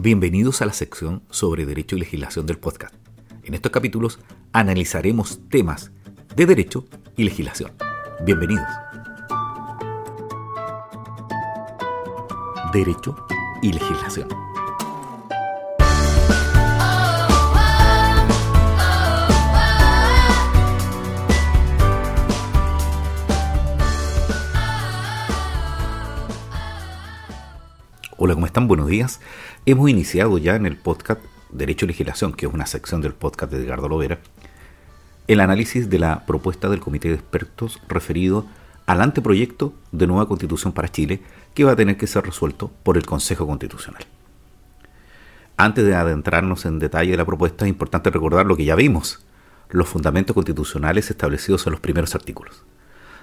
Bienvenidos a la sección sobre Derecho y Legislación del podcast. En estos capítulos analizaremos temas de Derecho y Legislación. Bienvenidos. Derecho y Legislación. Hola, ¿cómo están? Buenos días. Hemos iniciado ya en el podcast Derecho y Legislación, que es una sección del podcast de Edgardo Lovera, el análisis de la propuesta del Comité de Expertos referido al anteproyecto de nueva constitución para Chile que va a tener que ser resuelto por el Consejo Constitucional. Antes de adentrarnos en detalle de la propuesta, es importante recordar lo que ya vimos, los fundamentos constitucionales establecidos en los primeros artículos.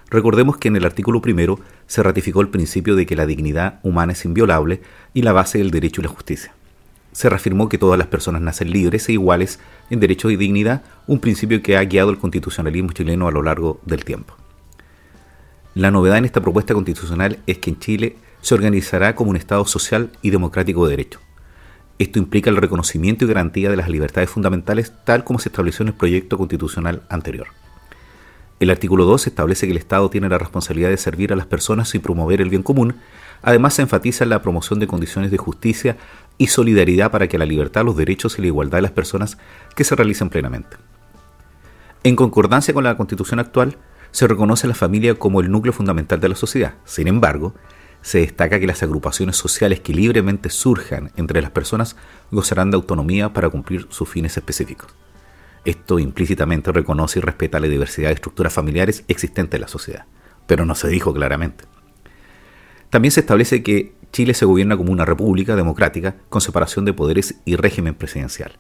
Recordemos que en el artículo primero se ratificó el principio de que la dignidad humana es inviolable y la base del derecho y la justicia. Se reafirmó que todas las personas nacen libres e iguales en derecho y dignidad, un principio que ha guiado el constitucionalismo chileno a lo largo del tiempo. La novedad en esta propuesta constitucional es que en Chile se organizará como un Estado social y democrático de derecho. Esto implica el reconocimiento y garantía de las libertades fundamentales tal como se estableció en el proyecto constitucional anterior. El artículo 2 establece que el Estado tiene la responsabilidad de servir a las personas y promover el bien común. Además, se enfatiza en la promoción de condiciones de justicia y solidaridad para que la libertad, los derechos y la igualdad de las personas que se realicen plenamente. En concordancia con la Constitución actual, se reconoce a la familia como el núcleo fundamental de la sociedad. Sin embargo, se destaca que las agrupaciones sociales que libremente surjan entre las personas gozarán de autonomía para cumplir sus fines específicos. Esto implícitamente reconoce y respeta la diversidad de estructuras familiares existentes en la sociedad, pero no se dijo claramente. También se establece que Chile se gobierna como una república democrática con separación de poderes y régimen presidencial.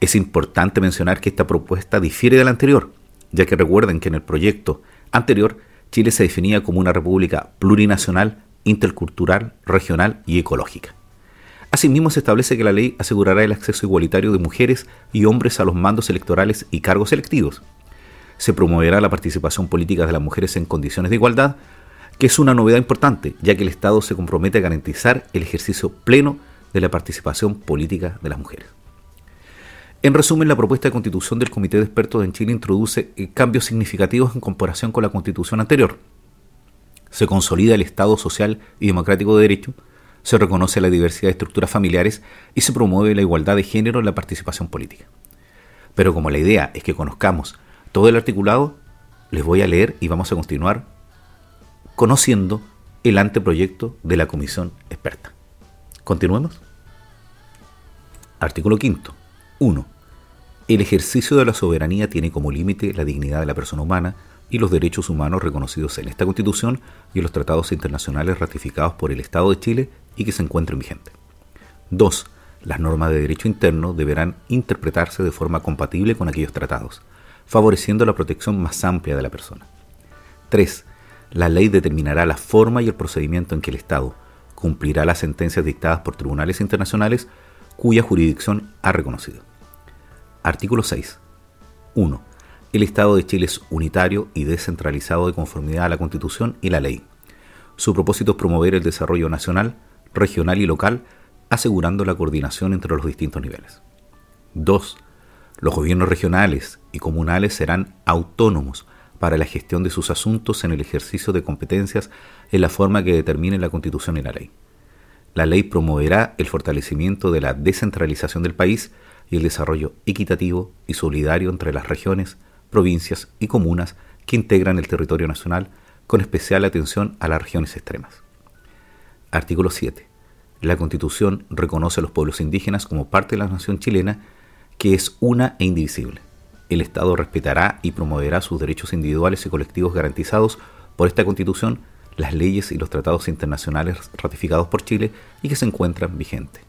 Es importante mencionar que esta propuesta difiere de la anterior, ya que recuerden que en el proyecto anterior Chile se definía como una república plurinacional, intercultural, regional y ecológica. Asimismo, se establece que la ley asegurará el acceso igualitario de mujeres y hombres a los mandos electorales y cargos electivos. Se promoverá la participación política de las mujeres en condiciones de igualdad, que es una novedad importante, ya que el Estado se compromete a garantizar el ejercicio pleno de la participación política de las mujeres. En resumen, la propuesta de constitución del Comité de Expertos en Chile introduce eh, cambios significativos en comparación con la constitución anterior. Se consolida el Estado social y democrático de derecho, se reconoce la diversidad de estructuras familiares y se promueve la igualdad de género en la participación política. Pero como la idea es que conozcamos todo el articulado, les voy a leer y vamos a continuar conociendo el anteproyecto de la comisión experta. Continuemos. Artículo 5. 1. El ejercicio de la soberanía tiene como límite la dignidad de la persona humana y los derechos humanos reconocidos en esta Constitución y los tratados internacionales ratificados por el Estado de Chile y que se encuentren vigentes. 2. Las normas de derecho interno deberán interpretarse de forma compatible con aquellos tratados, favoreciendo la protección más amplia de la persona. 3. La ley determinará la forma y el procedimiento en que el Estado cumplirá las sentencias dictadas por tribunales internacionales cuya jurisdicción ha reconocido. Artículo 6. 1. El Estado de Chile es unitario y descentralizado de conformidad a la Constitución y la ley. Su propósito es promover el desarrollo nacional, regional y local, asegurando la coordinación entre los distintos niveles. 2. Los gobiernos regionales y comunales serán autónomos para la gestión de sus asuntos en el ejercicio de competencias en la forma que determine la Constitución y la ley. La ley promoverá el fortalecimiento de la descentralización del país y el desarrollo equitativo y solidario entre las regiones, provincias y comunas que integran el territorio nacional, con especial atención a las regiones extremas. Artículo 7. La Constitución reconoce a los pueblos indígenas como parte de la nación chilena, que es una e indivisible. El Estado respetará y promoverá sus derechos individuales y colectivos garantizados por esta Constitución, las leyes y los tratados internacionales ratificados por Chile y que se encuentran vigentes.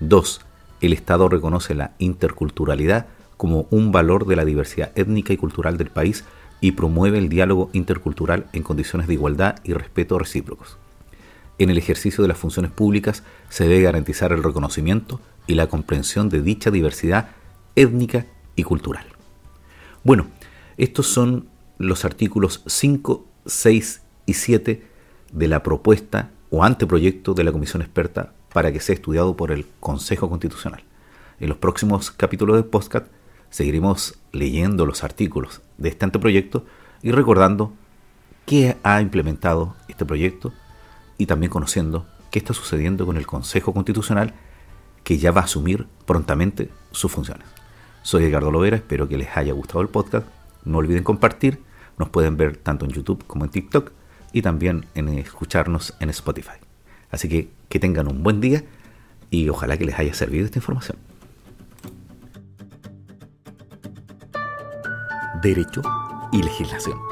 2. El Estado reconoce la interculturalidad como un valor de la diversidad étnica y cultural del país y promueve el diálogo intercultural en condiciones de igualdad y respeto recíprocos en el ejercicio de las funciones públicas se debe garantizar el reconocimiento y la comprensión de dicha diversidad étnica y cultural. Bueno, estos son los artículos 5, 6 y 7 de la propuesta o anteproyecto de la Comisión Experta para que sea estudiado por el Consejo Constitucional. En los próximos capítulos del podcast seguiremos leyendo los artículos de este anteproyecto y recordando qué ha implementado este proyecto y también conociendo qué está sucediendo con el Consejo Constitucional que ya va a asumir prontamente sus funciones. Soy Edgardo Lovera, espero que les haya gustado el podcast. No olviden compartir, nos pueden ver tanto en YouTube como en TikTok y también en escucharnos en Spotify. Así que que tengan un buen día y ojalá que les haya servido esta información. Derecho y legislación